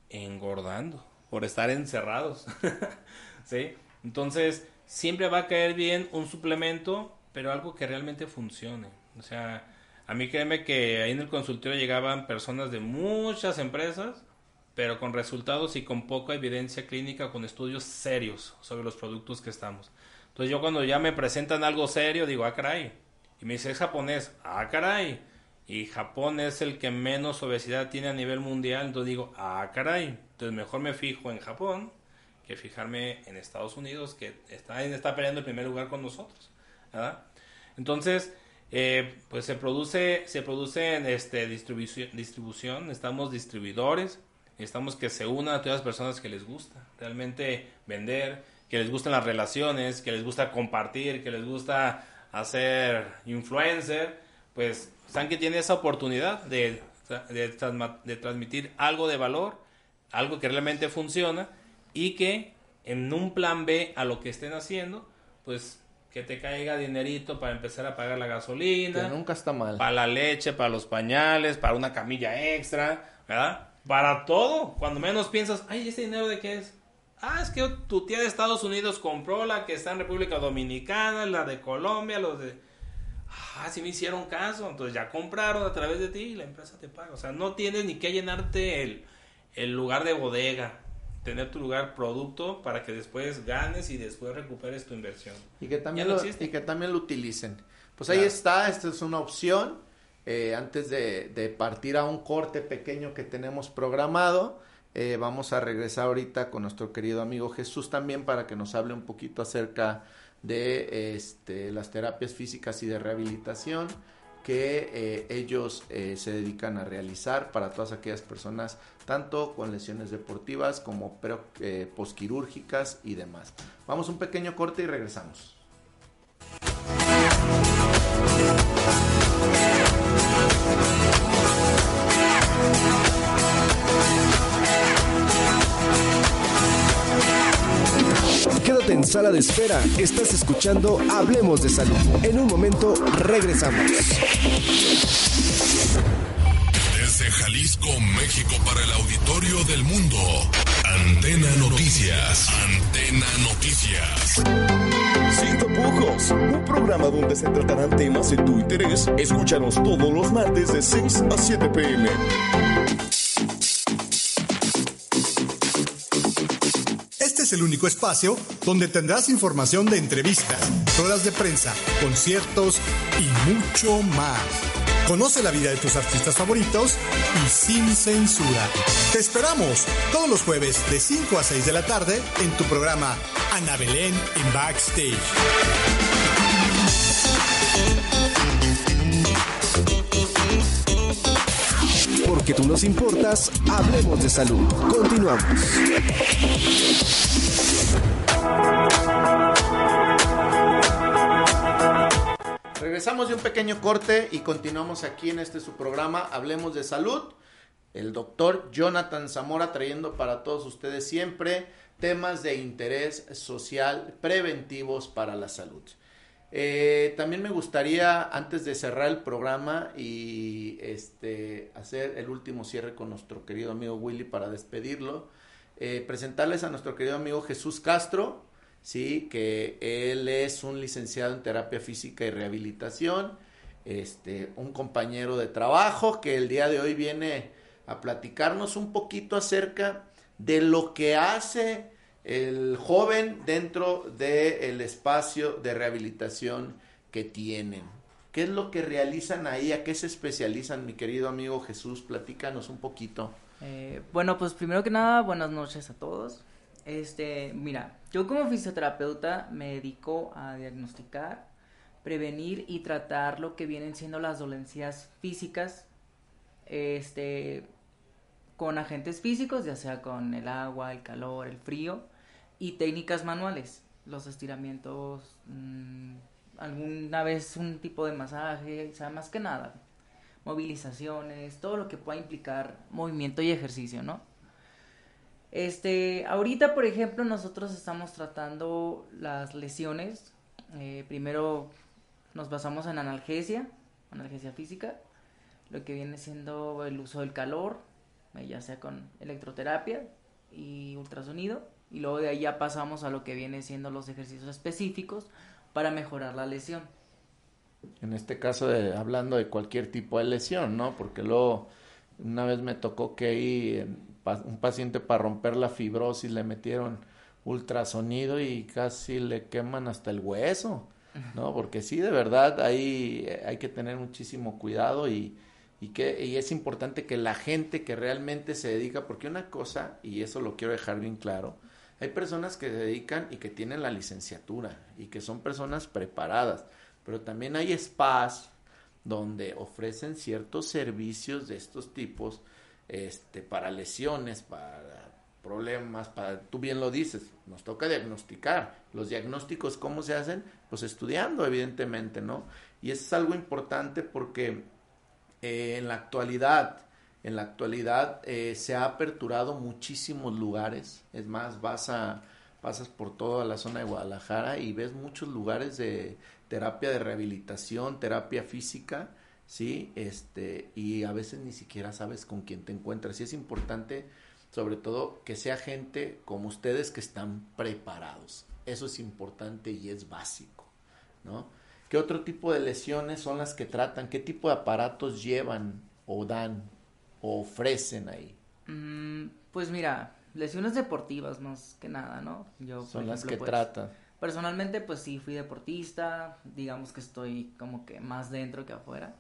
engordando por estar encerrados. ¿Sí? Entonces, siempre va a caer bien un suplemento, pero algo que realmente funcione. O sea, a mí créeme que ahí en el consultorio llegaban personas de muchas empresas, pero con resultados y con poca evidencia clínica, con estudios serios sobre los productos que estamos. Entonces yo cuando ya me presentan algo serio, digo, ah, caray. Y me dice, es japonés. Ah, caray. Y Japón es el que menos obesidad tiene a nivel mundial. Entonces digo, ah, caray. Entonces mejor me fijo en Japón que fijarme en Estados Unidos, que está, está peleando el primer lugar con nosotros. ¿verdad? Entonces, eh, pues se produce, se produce en este, distribución, distribución, estamos distribuidores, necesitamos que se unan a todas las personas que les gusta realmente vender, que les gustan las relaciones, que les gusta compartir, que les gusta hacer influencer, pues Sanki tiene esa oportunidad de, de, transmitir algo de valor, algo que realmente funciona y que en un plan B a lo que estén haciendo, pues que te caiga dinerito para empezar a pagar la gasolina. Que nunca está mal. Para la leche, para los pañales, para una camilla extra, ¿verdad? Para todo. Cuando menos piensas, ay, ¿este dinero de qué es? Ah, es que tu tía de Estados Unidos compró la que está en República Dominicana, la de Colombia, los de... Ah, sí me hicieron caso, entonces ya compraron a través de ti y la empresa te paga. O sea, no tienes ni que llenarte el, el lugar de bodega, tener tu lugar producto para que después ganes y después recuperes tu inversión. Y que también, lo, y que también lo utilicen. Pues ahí está, esta es una opción eh, antes de, partir a un corte pequeño que tenemos programado, eh, vamos a regresar ahorita con nuestro querido amigo Jesús también para que nos hable un poquito acerca de este, las terapias físicas y de rehabilitación que eh, ellos se dedican a realizar para todas aquellas personas, tanto con lesiones deportivas como posquirúrgicas y demás. Vamos un pequeño corte y regresamos. Quédate en sala de espera. Estás escuchando Hablemos de Salud. En un momento regresamos. Desde Jalisco, México, para el auditorio del mundo. Antena Noticias. Antena Noticias. Sin tapujos, un programa donde se tratarán temas de tu interés. Escúchanos todos los martes de 6 a 7 pm. El único espacio donde tendrás información de entrevistas, ruedas de prensa, conciertos y mucho más. Conoce la vida de tus artistas favoritos y sin censura. Te esperamos todos los jueves de 5 a 6 de la tarde en tu programa Ana Belén en Backstage. Porque tú nos importas, hablemos de salud. Continuamos. Regresamos de un pequeño corte y continuamos aquí en este su programa Hablemos de Salud. El doctor Jonathan Zamora trayendo para todos ustedes siempre temas de interés social preventivos para la salud. Eh, también me gustaría, antes de cerrar el programa y este, hacer el último cierre con nuestro querido amigo Willy para despedirlo, eh, presentarles a nuestro querido amigo Jesús Castro, sí, que él es un licenciado en terapia física y rehabilitación, este, un compañero de trabajo que el día de hoy viene a platicarnos un poquito acerca de lo que hace el joven dentro del espacio de rehabilitación que tienen. ¿Qué es lo que realizan ahí? ¿A qué se especializan, mi querido amigo Jesús? Platícanos un poquito. Eh, bueno, pues primero que nada, buenas noches a todos. Este, mira, yo como fisioterapeuta me dedico a diagnosticar, prevenir y tratar lo que vienen siendo las dolencias físicas, este, con agentes físicos, ya sea con el agua, el calor, el frío, y técnicas manuales, los estiramientos, mmm, alguna vez un tipo de masaje, o sea, más que nada, movilizaciones, todo lo que pueda implicar movimiento y ejercicio, ¿no? Este, ahorita, por ejemplo, nosotros estamos tratando las lesiones. Eh, primero nos basamos en analgesia, analgesia física, lo que viene siendo el uso del calor, eh, ya sea con electroterapia y ultrasonido, y luego de ahí ya pasamos a lo que viene siendo los ejercicios específicos para mejorar la lesión. En este caso, de, hablando de cualquier tipo de lesión, ¿no? Porque luego, una vez me tocó que ahí un paciente para romper la fibrosis le metieron ultrasonido y casi le queman hasta el hueso, ¿no? Porque sí, de verdad, ahí hay que tener muchísimo cuidado y, y que y es importante que la gente que realmente se dedica, porque una cosa, y eso lo quiero dejar bien claro, hay personas que se dedican y que tienen la licenciatura y que son personas preparadas, pero también hay spas donde ofrecen ciertos servicios de estos tipos este, para lesiones, para problemas, para, tú bien lo dices, nos toca diagnosticar. Los diagnósticos, ¿cómo se hacen? Pues estudiando, evidentemente, ¿no? Y eso es algo importante porque eh, en la actualidad, en la actualidad eh, se ha aperturado muchísimos lugares. Es más, vas a, pasas por toda la zona de Guadalajara y ves muchos lugares de terapia de rehabilitación, terapia física, ¿sí? Este, y a veces ni siquiera sabes con quién te encuentras. Y es importante, sobre todo, que sea gente como ustedes que están preparados. Eso es importante y es básico, ¿no? ¿Qué otro tipo de lesiones son las que tratan? ¿Qué tipo de aparatos llevan o dan o ofrecen ahí? Mm, pues mira, lesiones deportivas más que nada, ¿no? Yo, son las que pues, tratan. Personalmente, pues sí, fui deportista, digamos que estoy como que más dentro que afuera.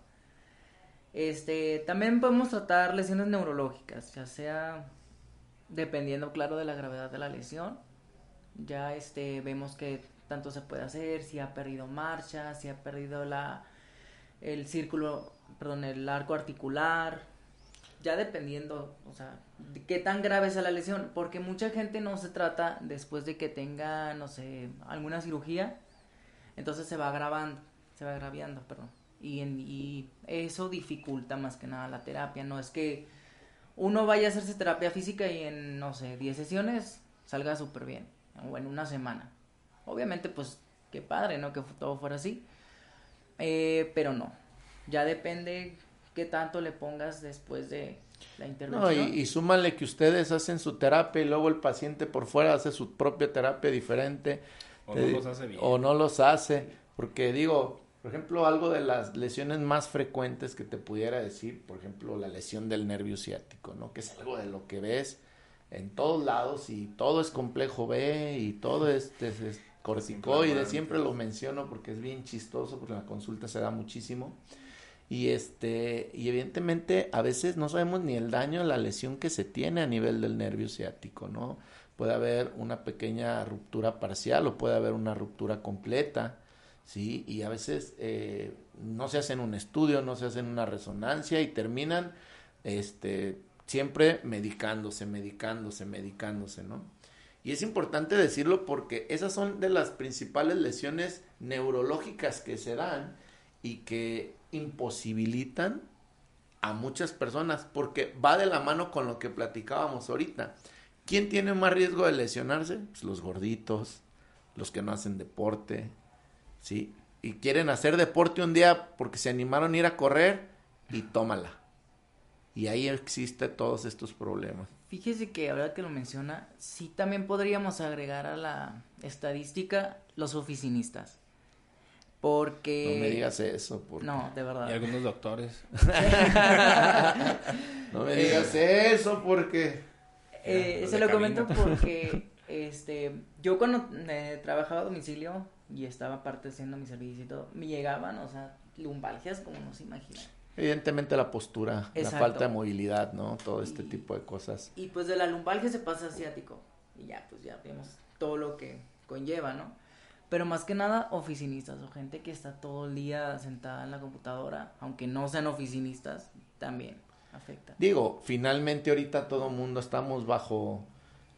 Este, también podemos tratar lesiones neurológicas, ya sea dependiendo, claro, de la gravedad de la lesión. Ya este, vemos que tanto se puede hacer, si ha perdido marcha, si ha perdido la, el círculo, perdón, el arco articular, ya dependiendo, o sea, de qué tan grave sea la lesión, porque mucha gente no se trata después de que tenga, no sé, alguna cirugía, entonces se va agravando, se va agraviando, perdón, y, en, y eso dificulta más que nada la terapia, no es que uno vaya a hacerse terapia física y en, no sé, 10 sesiones salga súper bien, o en una semana. Obviamente, pues, qué padre, ¿no? Que todo fuera así, eh, pero no, ya depende qué tanto le pongas después de la intervención. No, y, súmale que ustedes hacen su terapia y luego el paciente por fuera hace su propia terapia diferente. O no los hace bien. O no los hace, porque digo, por ejemplo, algo de las lesiones más frecuentes que te pudiera decir, por ejemplo, la lesión del nervio ciático, ¿no? Que es algo de lo que ves en todos lados y todo es complejo B y todo es, es, es corticoide, siempre lo menciono porque es bien chistoso, porque en la consulta se da muchísimo. Y este, y evidentemente a veces no sabemos ni el daño, la lesión que se tiene a nivel del nervio ciático, ¿no? Puede haber una pequeña ruptura parcial o puede haber una ruptura completa, ¿sí? Y a veces eh, no se hacen un estudio, no se hacen una resonancia y terminan, este, siempre medicándose, medicándose, medicándose, ¿no? Y es importante decirlo porque esas son de las principales lesiones neurológicas que se dan y que imposibilitan a muchas personas porque va de la mano con lo que platicábamos ahorita. ¿Quién tiene más riesgo de lesionarse? Pues los gorditos, los que no hacen deporte, ¿sí? Y quieren hacer deporte un día porque se animaron a ir a correr y tómala. Y ahí existe todos estos problemas. Fíjese que ahora que lo menciona, sí también podríamos agregar a la estadística los oficinistas. Porque... No me digas eso. No, de verdad. Y algunos doctores. no me digas eso porque... Eh, se lo comento porque este, yo cuando eh, trabajaba a domicilio y estaba aparte haciendo mi servicio y todo, me llegaban, o sea, lumbalgias como no se imaginan. Evidentemente la postura, la falta de movilidad, ¿no? Todo este tipo de cosas. Y pues de la lumbalgia se pasa asiático. Y ya, pues ya vemos todo lo que conlleva, ¿no? Pero más que nada, oficinistas o gente que está todo el día sentada en la computadora, aunque no sean oficinistas, también afecta. Digo, finalmente ahorita todo el mundo estamos bajo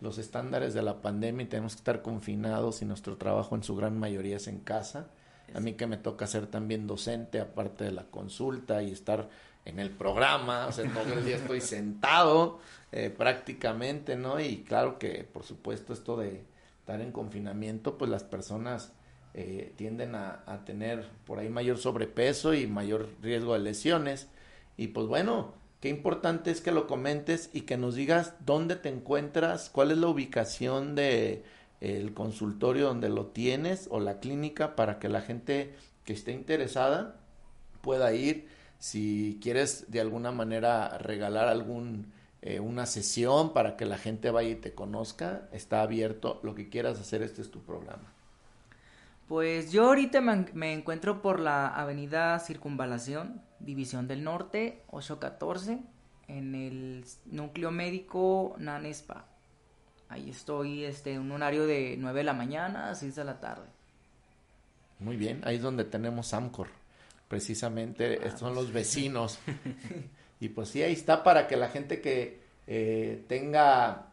los estándares de la pandemia y tenemos que estar confinados y nuestro trabajo en su gran mayoría es en casa. A mí que me toca ser también docente, aparte de la consulta y estar en el programa, o sea, todo el día estoy sentado eh, prácticamente, ¿no? Y claro que, por supuesto, esto de estar en confinamiento, pues las personas eh, tienden a, tener por ahí mayor sobrepeso y mayor riesgo de lesiones. Y pues bueno, qué importante es que lo comentes y que nos digas dónde te encuentras, cuál es la ubicación de el consultorio donde lo tienes o la clínica para que la gente que esté interesada pueda ir. Si quieres de alguna manera regalar algún eh, sesión para que la gente vaya y te conozca, está abierto, lo que quieras hacer, este es tu programa. Pues yo ahorita me, encuentro por la avenida Circunvalación, División del Norte, 814, en el núcleo médico Nanespa. Ahí estoy este, en un horario de 9 de la mañana a 6 de la tarde. Muy bien, ahí es donde tenemos Amcor. Precisamente ah, estos son pues los vecinos. Y pues sí, ahí está para que la gente que eh, tenga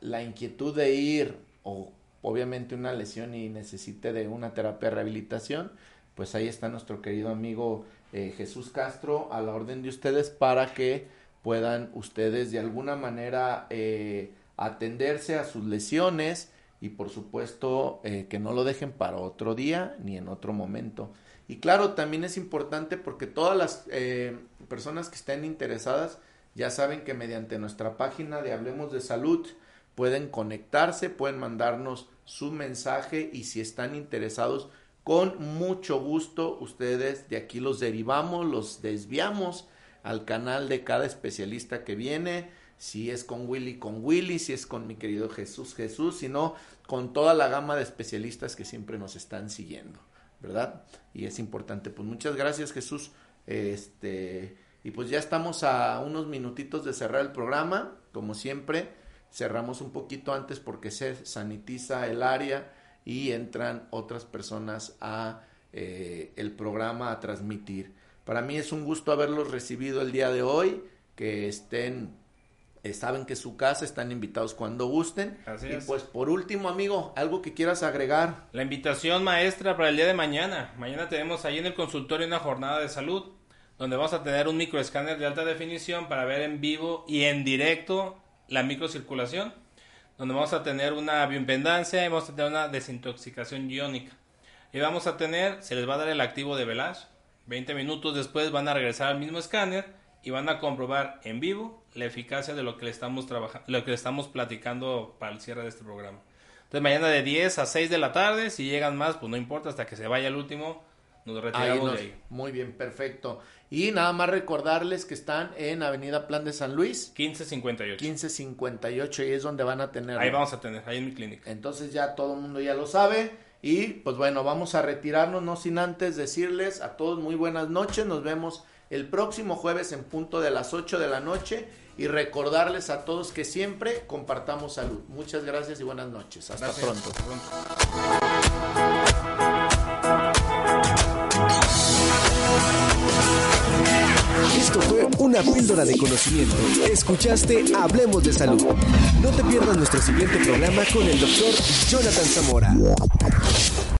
la inquietud de ir o obviamente una lesión y necesite de una terapia de rehabilitación, pues ahí está nuestro querido amigo eh, Jesús Castro a la orden de ustedes para que puedan ustedes de alguna manera eh, atenderse a sus lesiones y por supuesto que no lo dejen para otro día ni en otro momento. Y claro, también es importante porque todas las eh, personas que estén interesadas ya saben que mediante nuestra página de Hablemos de Salud pueden conectarse, pueden mandarnos su mensaje y si están interesados, con mucho gusto ustedes de aquí los derivamos, los desviamos al canal de cada especialista que viene, si es con Willy, con Willy, si es con mi querido Jesús, Jesús, sino con toda la gama de especialistas que siempre nos están siguiendo. ¿verdad? Y es importante. Pues muchas gracias Jesús. Este, Y pues ya estamos a unos minutitos de cerrar el programa, como siempre, cerramos un poquito antes porque se sanitiza el área y entran otras personas a eh, el programa a transmitir. Para mí es un gusto haberlos recibido el día de hoy, que estén, eh, saben que su casa, están invitados cuando gusten. Así y es. pues por último, amigo, algo que quieras agregar. La invitación maestra para el día de mañana. Mañana tenemos ahí en el consultorio una jornada de salud donde vamos a tener un microescáner de alta definición para ver en vivo y en directo la microcirculación, donde vamos a tener una bioimpedancia y vamos a tener una desintoxicación iónica. Y vamos a tener, se les va a dar el activo de Velage. 20 minutos después van a regresar al mismo escáner y van a comprobar en vivo la eficacia de lo que le estamos trabajando, lo que le estamos platicando para el cierre de este programa. Entonces mañana de 10 a 6 de la tarde, si llegan más, pues no importa, hasta que se vaya el último, nos Ahí retiramos nos- de ahí. Muy bien, perfecto. Y nada más recordarles que están en Avenida Plan de San Luis, 1558. 1558, y es donde van a tener. Ahí vamos a tener, ahí en mi clínica. Entonces ya todo el mundo ya lo sabe. Y pues bueno, vamos a retirarnos, no sin antes decirles a todos muy buenas noches. Nos vemos el próximo jueves en punto de las 8 de la noche. Y recordarles a todos que siempre compartamos salud. Muchas gracias y buenas noches. Hasta Gracias. pronto. Hasta pronto. Esto fue una píldora de conocimiento. Escuchaste Hablemos de Salud. No te pierdas nuestro siguiente programa con el doctor Jonathan Zamora.